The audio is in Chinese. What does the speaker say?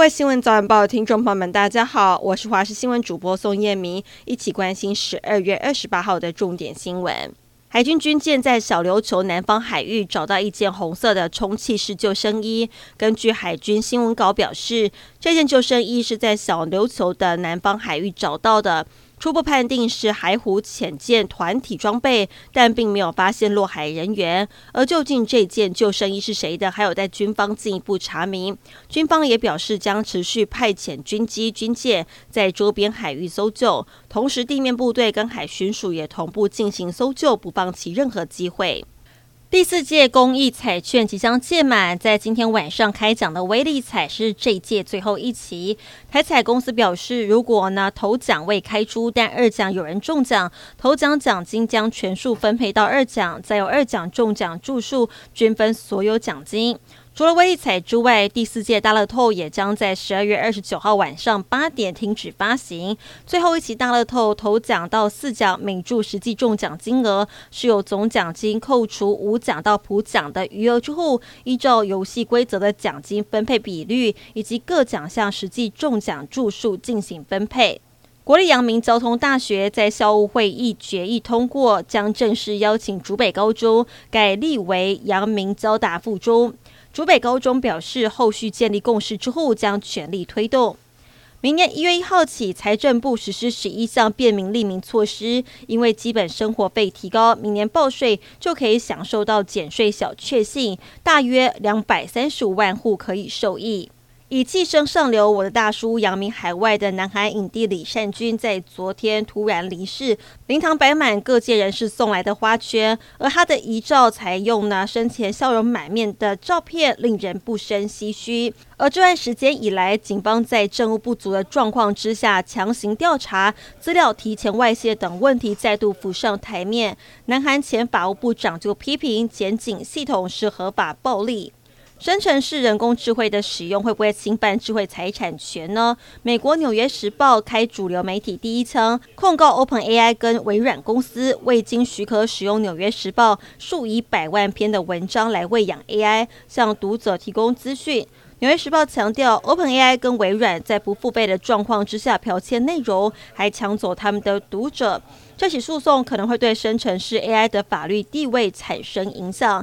各位新闻早晚报的听众朋友们，大家好，我是华视新闻主播宋燕明，一起关心十二月二十八号的重点新闻。海军军舰在小琉球南方海域找到一件红色的充气式救生衣。根据海军新闻稿表示，这件救生衣是在小琉球的南方海域找到的。初步判定是海虎潜舰团体装备，但并没有发现落海人员。而究竟这件救生衣是谁的，还有待军方进一步查明。军方也表示将持续派遣军机、军舰在周边海域搜救，同时地面部队跟海巡署也同步进行搜救，不放弃任何机会。第四届公益彩券即将届满，在今天晚上开奖的威力彩是这届最后一期。台彩公司表示，如果呢头奖未开出，但二奖有人中奖，头奖奖金将全数分配到二奖，再由二奖中奖注数均分所有奖金。除了威力彩之外，第四届大乐透也将在十二月二十九号晚上八点停止发行。最后一期大乐透头奖到四奖每注实际中奖金额是由总奖金扣除五奖到普奖的余额之后，依照游戏规则的奖金分配比率以及各奖项实际中奖注数进行分配。国立阳明交通大学在校务会议决议通过，将正式邀请竹北高中改立为阳明交大附中。竹北高中表示，后续建立共识之后，将全力推动。明年一月一号起，财政部实施十一项便民利民措施，因为基本生活费提高，明年报税就可以享受到减税小确幸，大约两百三十五万户可以受益。以寄生上流，我的大叔，扬名海外的南韩影帝李善均在昨天突然离世，灵堂摆满各界人士送来的花圈，而他的遗照采用了生前笑容满面的照片，令人不胜唏嘘。而这段时间以来，警方在证物不足的状况之下强行调查，资料提前外泄等问题再度浮上台面。南韩前法务部长就批评检警系统是合法暴力。生成式人工智慧的使用会不会侵犯智慧财产权呢？美国《纽约时报》开主流媒体第一枪，控告 OpenAI 跟微软公司未经许可使用《纽约时报》数以百万篇的文章来喂养 AI，向读者提供资讯。《纽约时报》强调，OpenAI 跟微软在不付费的状况之下剽窃内容，还抢走他们的读者。这起诉讼可能会对生成式 AI 的法律地位产生影响。